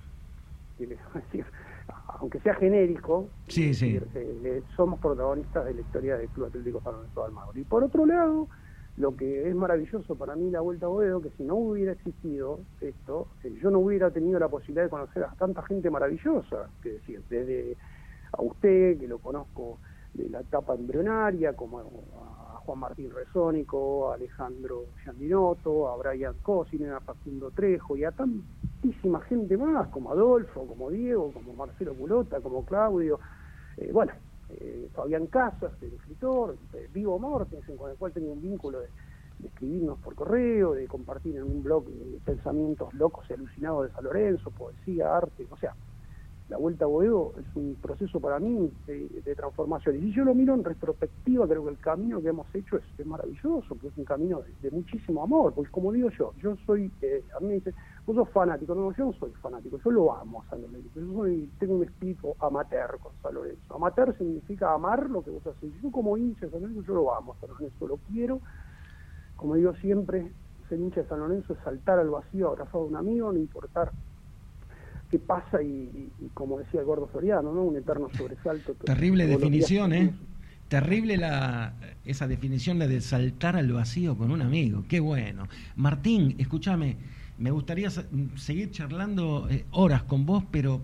Speaker 11: aunque sea genérico,
Speaker 1: sí, sí.
Speaker 11: Eh, somos protagonistas de la historia del Club Atlético San Lorenzo de Almagro. Y por otro lado, lo que es maravilloso para mí la Vuelta a Boedo, que si no hubiera existido esto, yo no hubiera tenido la posibilidad de conocer a tanta gente maravillosa, que decir, desde a usted, que lo conozco de la etapa embrionaria, como a Juan Martín Resónico, a Alejandro Giandinotto, a Brian Cosine, a Facundo Trejo y a tantísima gente más, como Adolfo, como Diego, como Marcelo Culota, como Claudio, eh, bueno, eh, Fabián Casas, el escritor, eh, Vivo Mortensen, con el cual tengo un vínculo de, escribirnos por correo, de compartir en un blog pensamientos locos y alucinados de San Lorenzo, poesía, arte, o sea, la Vuelta a Boedo es un proceso para mí de, transformación. Y si yo lo miro en retrospectiva, creo que el camino que hemos hecho es, maravilloso, que es un camino de, muchísimo amor, porque como digo yo, yo soy, eh, a mí me dice, vos sos fanático, no, yo no soy fanático, yo lo amo a San Lorenzo, yo soy, tengo un espíritu amateur con San Lorenzo. Amateur significa amar lo que vos haces. Yo como hincha de San Lorenzo, yo lo amo San Lorenzo, lo quiero, como digo siempre, ser hincha de San Lorenzo es saltar al vacío abrazado a un amigo, no importar qué pasa y, como decía el gordo Soriano, ¿no? Un eterno sobresalto.
Speaker 1: Terrible definición, ¿eh? Terrible la, esa definición, la de saltar al vacío con un amigo. Qué bueno. Martín, escúchame, me gustaría seguir charlando eh, horas con vos, pero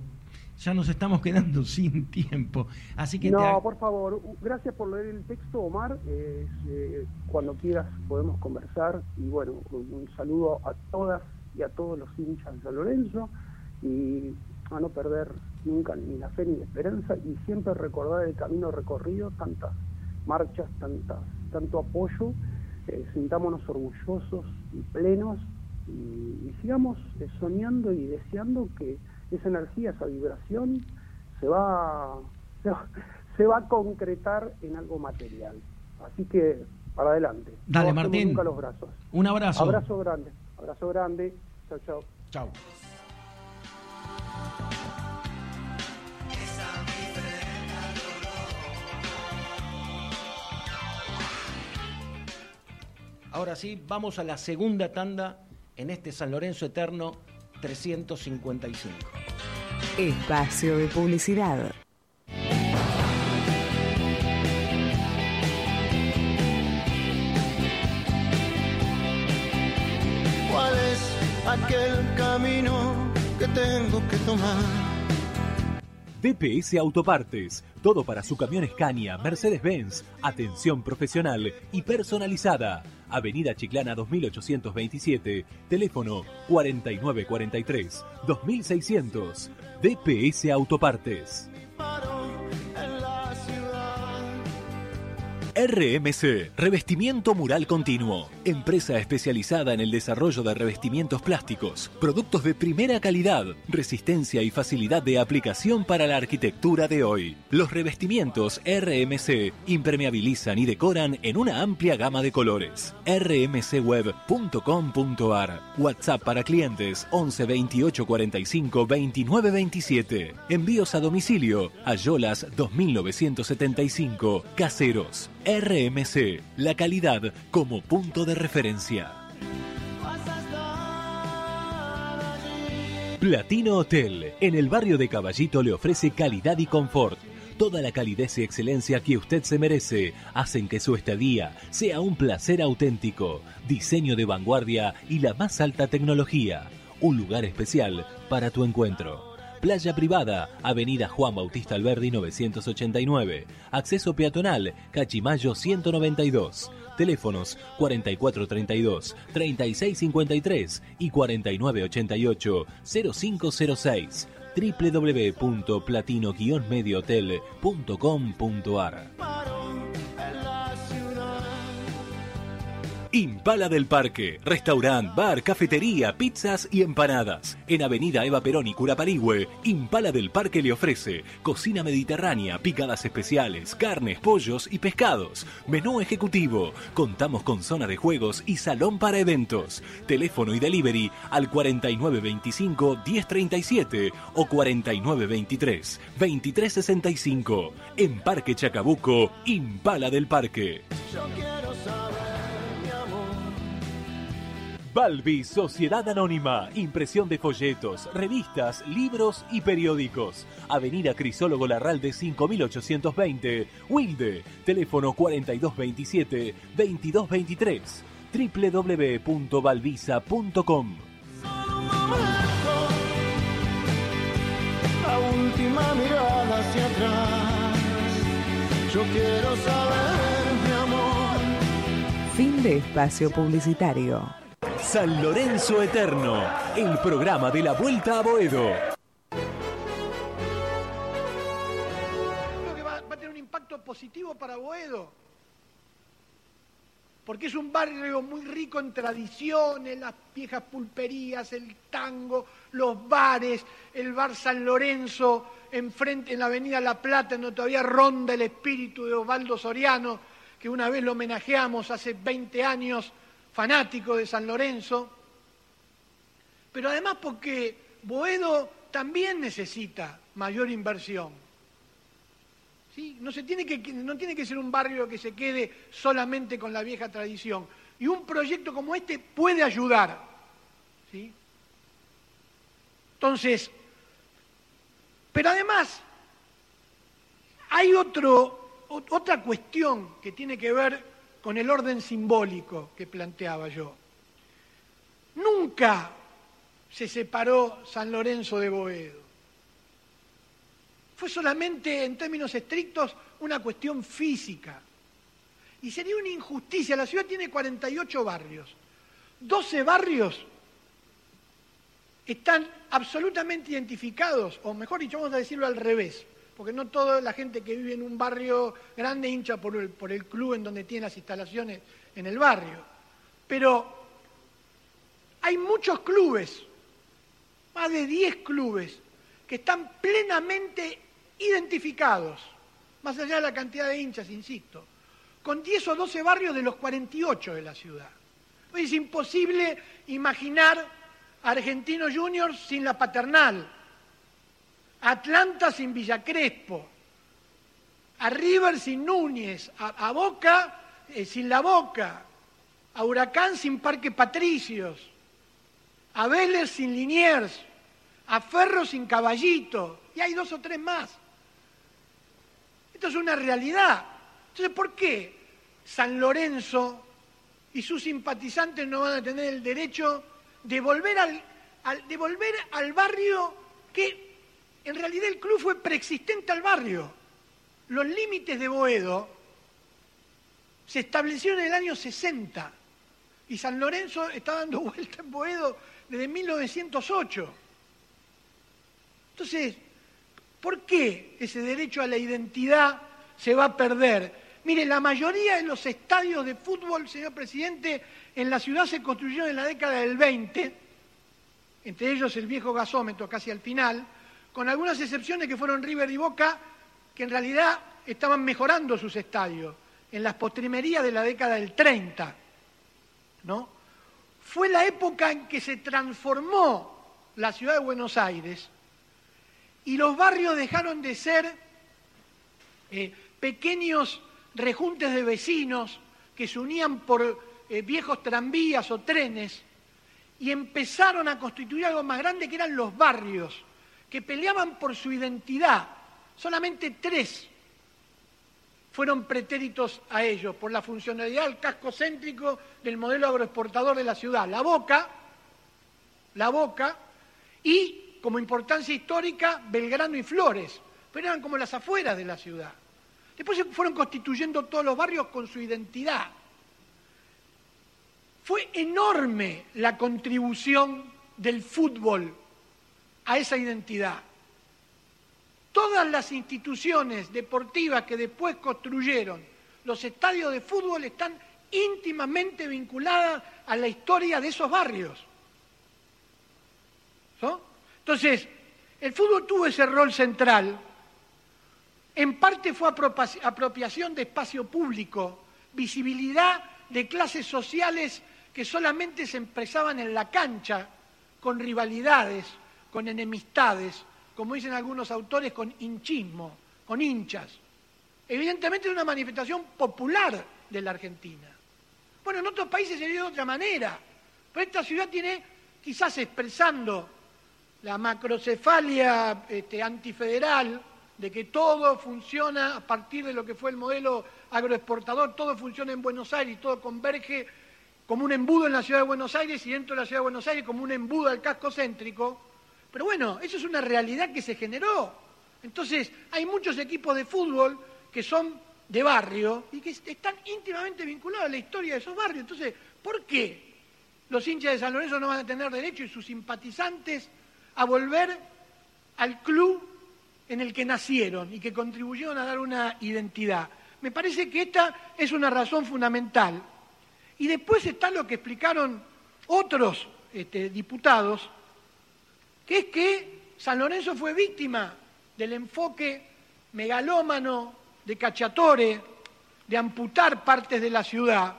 Speaker 1: ya nos estamos quedando sin tiempo. Así que
Speaker 11: No, por favor, gracias por leer el texto, Omar. Eh, eh, cuando quieras podemos conversar. Y bueno, un saludo a todas y a todos los hinchas de San Lorenzo. Y a no perder nunca ni la fe ni la esperanza. Y siempre recordar el camino recorrido, tantas marchas, tantas, tanto apoyo. Eh, sintámonos orgullosos y plenos. Y, y sigamos eh, soñando y deseando que esa energía, esa vibración, se va, se va, se va a concretar en algo material. Así que, para adelante.
Speaker 1: Dale,
Speaker 11: No
Speaker 1: Martín.
Speaker 11: Nunca los brazos.
Speaker 1: Un abrazo.
Speaker 11: Abrazo grande. Abrazo grande. Chao, chao.
Speaker 1: Chao. Ahora sí, vamos a la segunda tanda en este San Lorenzo Eterno 355.
Speaker 2: Espacio de publicidad.
Speaker 3: ¿Cuál es aquel camino que tengo que tomar?
Speaker 4: DPS Autopartes, todo para su camión Scania, Mercedes-Benz, atención profesional y personalizada. Avenida Chiclana 2827, teléfono 4943 2600. DPS Autopartes. RMC, Revestimiento Mural Continuo, empresa especializada en el desarrollo de revestimientos plásticos, productos de primera calidad, resistencia y facilidad de aplicación para la arquitectura de hoy. Los revestimientos RMC impermeabilizan y decoran en una amplia gama de colores. rmcweb.com.ar WhatsApp para clientes 11 28 45 29 27. Envíos a domicilio a Yolas 2975 Caseros. RMC, la calidad como punto de referencia. Platino Hotel, en el barrio de Caballito le ofrece calidad y confort. Toda la calidez y excelencia que usted se merece hacen que su estadía sea un placer auténtico, diseño de vanguardia y la más alta tecnología. Un lugar especial para tu encuentro. Playa privada, Avenida Juan Bautista Alberdi 989. Acceso peatonal, Cachimayo 192. Teléfonos 4432-3653 y 4988-0506 www.platino-mediohotel.com.ar Impala del Parque, restaurant, bar, cafetería, pizzas y empanadas. En Avenida Eva Perón y Curaparigüe, Impala del Parque le ofrece cocina mediterránea, picadas especiales, carnes, pollos y pescados. Menú ejecutivo. Contamos con zona de juegos y salón para eventos. Teléfono y delivery al 4925-1037 o 4923-2365. En Parque Chacabuco, Impala del Parque.
Speaker 3: Yo quiero.
Speaker 4: Balbi, Sociedad Anónima, impresión de folletos, revistas, libros y periódicos. Avenida Crisólogo Larralde 5820, Wilde, teléfono 4227-2223, www.balvisa.com.
Speaker 3: La última mirada hacia atrás. Yo quiero saber, mi amor.
Speaker 2: Fin de espacio publicitario.
Speaker 4: San Lorenzo Eterno, el programa de la Vuelta a Boedo.
Speaker 10: Creo que va, va a tener un impacto positivo para Boedo. Porque es un barrio muy rico en tradiciones, las viejas pulperías, el tango, los bares, el bar San Lorenzo, enfrente en la avenida La Plata, donde todavía ronda el espíritu de Osvaldo Soriano, que una vez lo homenajeamos hace 20 años, fanático de San Lorenzo. Pero además porque Boedo también necesita mayor inversión. ¿sí? No, se tiene que, no tiene que ser un barrio que se quede solamente con la vieja tradición. Y un proyecto como este puede ayudar. ¿sí? Entonces, pero además, hay otro otra cuestión que tiene que ver con el orden simbólico que planteaba yo. Nunca se separó San Lorenzo de Boedo. Fue solamente, en términos estrictos, una cuestión física. Y sería una injusticia. La ciudad tiene 48 barrios. 12 barrios están absolutamente identificados, o mejor dicho, vamos a decirlo al revés, porque no toda la gente que vive en un barrio grande hincha por el, club en donde tiene las instalaciones en el barrio. Pero hay muchos clubes, más de 10 clubes, que están plenamente identificados, más allá de la cantidad de hinchas, insisto, con 10 o 12 barrios de los 48 de la ciudad. es imposible imaginar a Argentino Juniors sin la paternal, Atlanta sin Villa Crespo, a River sin Núñez, a, Boca eh, sin La Boca, a Huracán sin Parque Patricios, a Vélez sin Liniers, a Ferro sin Caballito, y hay dos o tres más. Esto es una realidad. Entonces, ¿por qué San Lorenzo y sus simpatizantes no van a tener el derecho de volver al, de volver al barrio que en realidad el club fue preexistente al barrio. Los límites de Boedo se establecieron en el año 60 y San Lorenzo está dando vuelta en Boedo desde 1908. Entonces, ¿por qué ese derecho a la identidad se va a perder? Mire, la mayoría de los estadios de fútbol, señor presidente, en la ciudad se construyeron en la década del 20, entre ellos el viejo gasómetro casi al final, con algunas excepciones que fueron River y Boca, que en realidad estaban mejorando sus estadios en las postrimerías de la década del 30. ¿no? Fue la época en que se transformó la ciudad de Buenos Aires y los barrios dejaron de ser eh, pequeños rejuntes de vecinos que se unían por eh, viejos tranvías o trenes y empezaron a constituir algo más grande que eran los barrios que peleaban por su identidad. Solamente tres fueron pretéritos a ellos por la funcionalidad del casco céntrico del modelo agroexportador de la ciudad. La Boca, la Boca y, como importancia histórica, Belgrano y Flores, pero eran como las afueras de la ciudad. Después se fueron constituyendo todos los barrios con su identidad. Fue enorme la contribución del fútbol a esa identidad. Todas las instituciones deportivas que después construyeron los estadios de fútbol están íntimamente vinculadas a la historia de esos barrios. Entonces, el fútbol tuvo ese rol central. En parte fue apropiación de espacio público, visibilidad de clases sociales que solamente se expresaban en la cancha, con rivalidades, con enemistades, como dicen algunos autores, con hinchismo, con hinchas. Evidentemente es una manifestación popular de la Argentina. Bueno, en otros países sería de otra manera, pero esta ciudad tiene, quizás expresando la macrocefalia este, antifederal, de que todo funciona a partir de lo que fue el modelo agroexportador, todo funciona en Buenos Aires, todo converge como un embudo en la ciudad de Buenos Aires y dentro de la ciudad de Buenos Aires como un embudo al casco céntrico, pero bueno, eso es una realidad que se generó. Entonces, hay muchos equipos de fútbol que son de barrio y que están íntimamente vinculados a la historia de esos barrios. Entonces, ¿por qué los hinchas de San Lorenzo no van a tener derecho y sus simpatizantes a volver al club en el que nacieron y que contribuyeron a dar una identidad? Me parece que esta es una razón fundamental. Y después está lo que explicaron otros este, diputados, que es que San Lorenzo fue víctima del enfoque megalómano de Cacciatore, de amputar partes de la ciudad,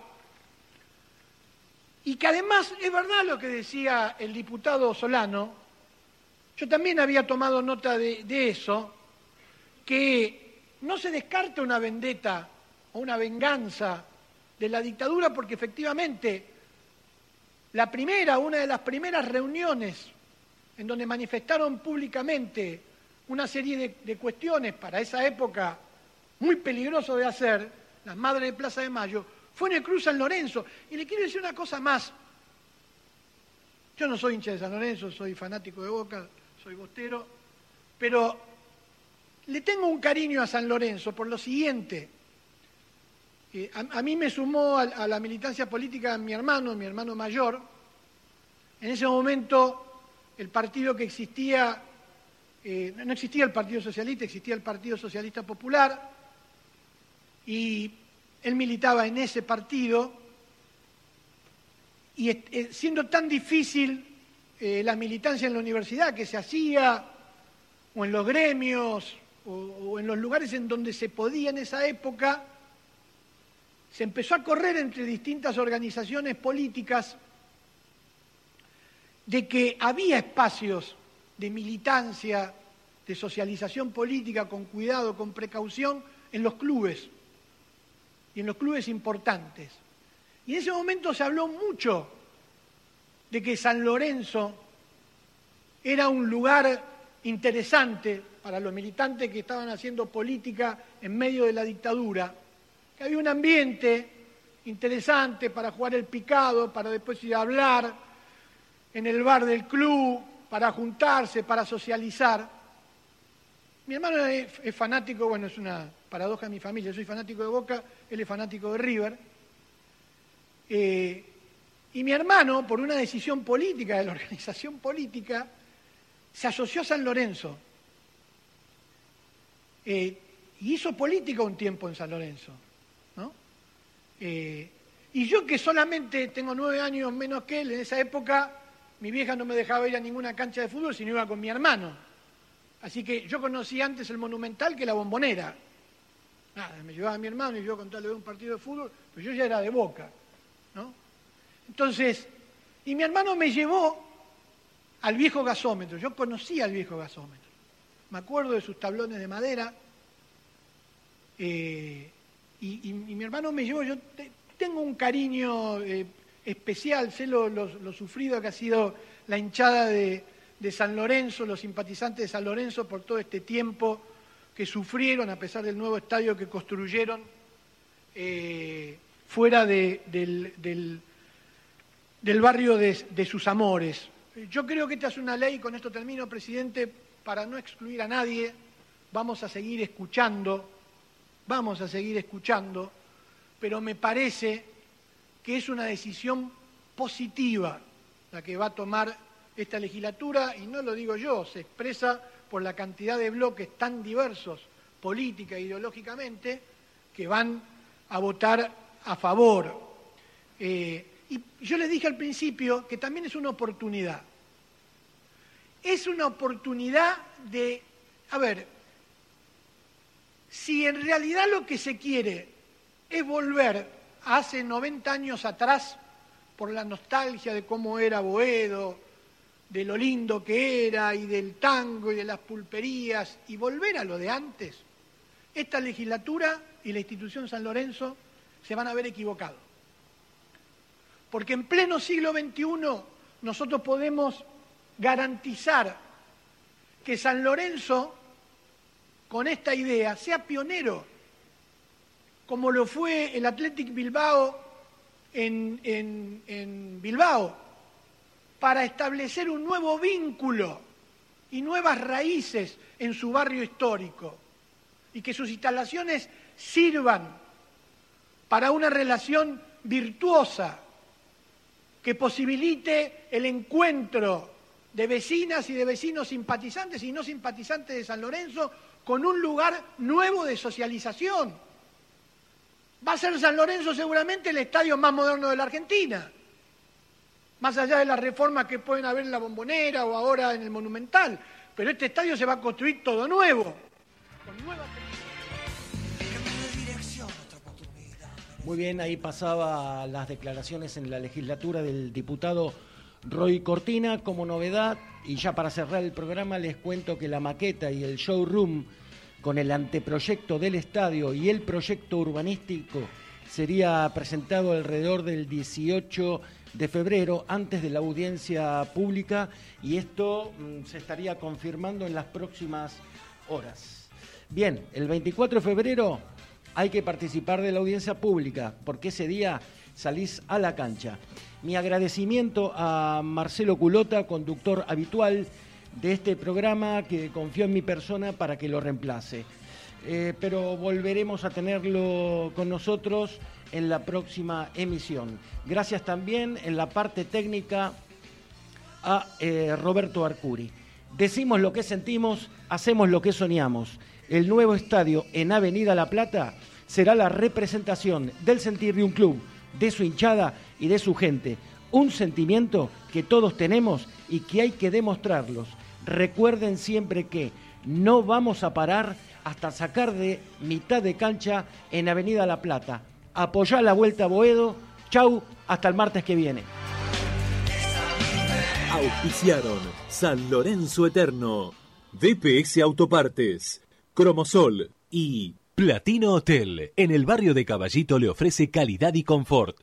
Speaker 10: y que además es verdad lo que decía el diputado Solano, yo también había tomado nota de, de eso, que no se descarta una vendetta o una venganza de la dictadura porque efectivamente la primera, una de las primeras reuniones en donde manifestaron públicamente una serie de, cuestiones para esa época muy peligroso de hacer, las madres de Plaza de Mayo, fue en el Cruz San Lorenzo. Y le quiero decir una cosa más. Yo no soy hincha de San Lorenzo, soy fanático de Boca, soy bostero, pero le tengo un cariño a San Lorenzo por lo siguiente. Eh, a, mí me sumó a, la militancia política mi hermano, mi hermano mayor. En ese momento el partido que existía, eh, no existía el Partido Socialista, existía el Partido Socialista Popular, y él militaba en ese partido, y eh, siendo tan difícil eh, la militancia en la universidad que se hacía, o en los gremios, o, o en los lugares en donde se podía en esa época, se empezó a correr entre distintas organizaciones políticas de que había espacios de militancia, de socialización política con cuidado, con precaución, en los clubes, y en los clubes importantes. Y en ese momento se habló mucho de que San Lorenzo era un lugar interesante para los militantes que estaban haciendo política en medio de la dictadura, que había un ambiente interesante para jugar el picado, para después ir a hablar en el bar del club, para juntarse, para socializar. Mi hermano es, fanático, bueno, es una paradoja de mi familia, soy fanático de Boca, él es fanático de River. Eh, y mi hermano, por una decisión política de la organización política, se asoció a San Lorenzo. Eh, y hizo política un tiempo en San Lorenzo. ¿no? Eh, y yo que solamente tengo nueve años menos que él, en esa época mi vieja no me dejaba ir a ninguna cancha de fútbol, sino iba con mi hermano. Así que yo conocí antes el Monumental que la Bombonera. Nada, me llevaba a mi hermano y yo contarle un partido de fútbol, pues yo ya era de boca. ¿no? Entonces, y mi hermano me llevó al viejo gasómetro. Yo conocía al viejo gasómetro. Me acuerdo de sus tablones de madera. Eh, y, mi hermano me llevó, yo te, tengo un cariño eh, especial, sé lo, sufrido que ha sido la hinchada de, de San Lorenzo, los simpatizantes de San Lorenzo por todo este tiempo que sufrieron a pesar del nuevo estadio que construyeron eh, fuera de, del, del, del, barrio de, de, sus amores. Yo creo que esta es una ley, con esto termino, presidente, para no excluir a nadie, vamos a seguir escuchando, vamos a seguir escuchando, pero me parece que es una decisión positiva la que va a tomar esta legislatura, y no lo digo yo, se expresa por la cantidad de bloques tan diversos política e ideológicamente que van a votar a favor. Eh, y yo les dije al principio que también es una oportunidad. Es una oportunidad de, a ver, si en realidad lo que se quiere es volver hace 90 años atrás por la nostalgia de cómo era Boedo, de lo lindo que era y del tango y de las pulperías y volver a lo de antes, esta legislatura y la institución San Lorenzo se van a ver equivocados. Porque en pleno siglo XXI nosotros podemos garantizar que San Lorenzo, con esta idea, sea pionero, como lo fue el Athletic Bilbao en, en, en Bilbao, para establecer un nuevo vínculo y nuevas raíces en su barrio histórico y que sus instalaciones sirvan para una relación virtuosa que posibilite el encuentro de vecinas y de vecinos simpatizantes y no simpatizantes de San Lorenzo con un lugar nuevo de socialización. Va a ser San Lorenzo seguramente el estadio más moderno de la Argentina más allá de las reformas que pueden haber en la bombonera o ahora en el monumental. Pero este estadio se va a construir todo nuevo, con nueva
Speaker 1: Muy bien, ahí pasaba las declaraciones en la legislatura del diputado Roy Cortina como novedad. Y ya para cerrar el programa les cuento que la maqueta y el showroom con el anteproyecto del estadio y el proyecto urbanístico sería presentado alrededor del 18 de febrero, antes de la audiencia pública, y esto mm, se estaría confirmando en las próximas horas. Bien, el 24 de febrero hay que participar de la audiencia pública, porque ese día salís a la cancha. Mi agradecimiento a Marcelo Culota, conductor habitual de este programa, que confió en mi persona para que lo reemplace. Eh, pero volveremos a tenerlo con nosotros en la próxima emisión. Gracias también en la parte técnica a eh, Roberto Arcuri. Decimos lo que sentimos, hacemos lo que soñamos. El nuevo estadio en Avenida La Plata será la representación del sentir de un club, de su hinchada y de su gente. Un sentimiento que todos tenemos y que hay que demostrarlos. Recuerden siempre que no vamos a parar hasta sacar de mitad de cancha en Avenida La Plata. Apoyá la vuelta a Boedo. Chau, hasta el martes que viene.
Speaker 4: Auspiciaron San Lorenzo Eterno, DPS Autopartes, Cromosol y Platino Hotel. En el barrio de Caballito le ofrece calidad y confort.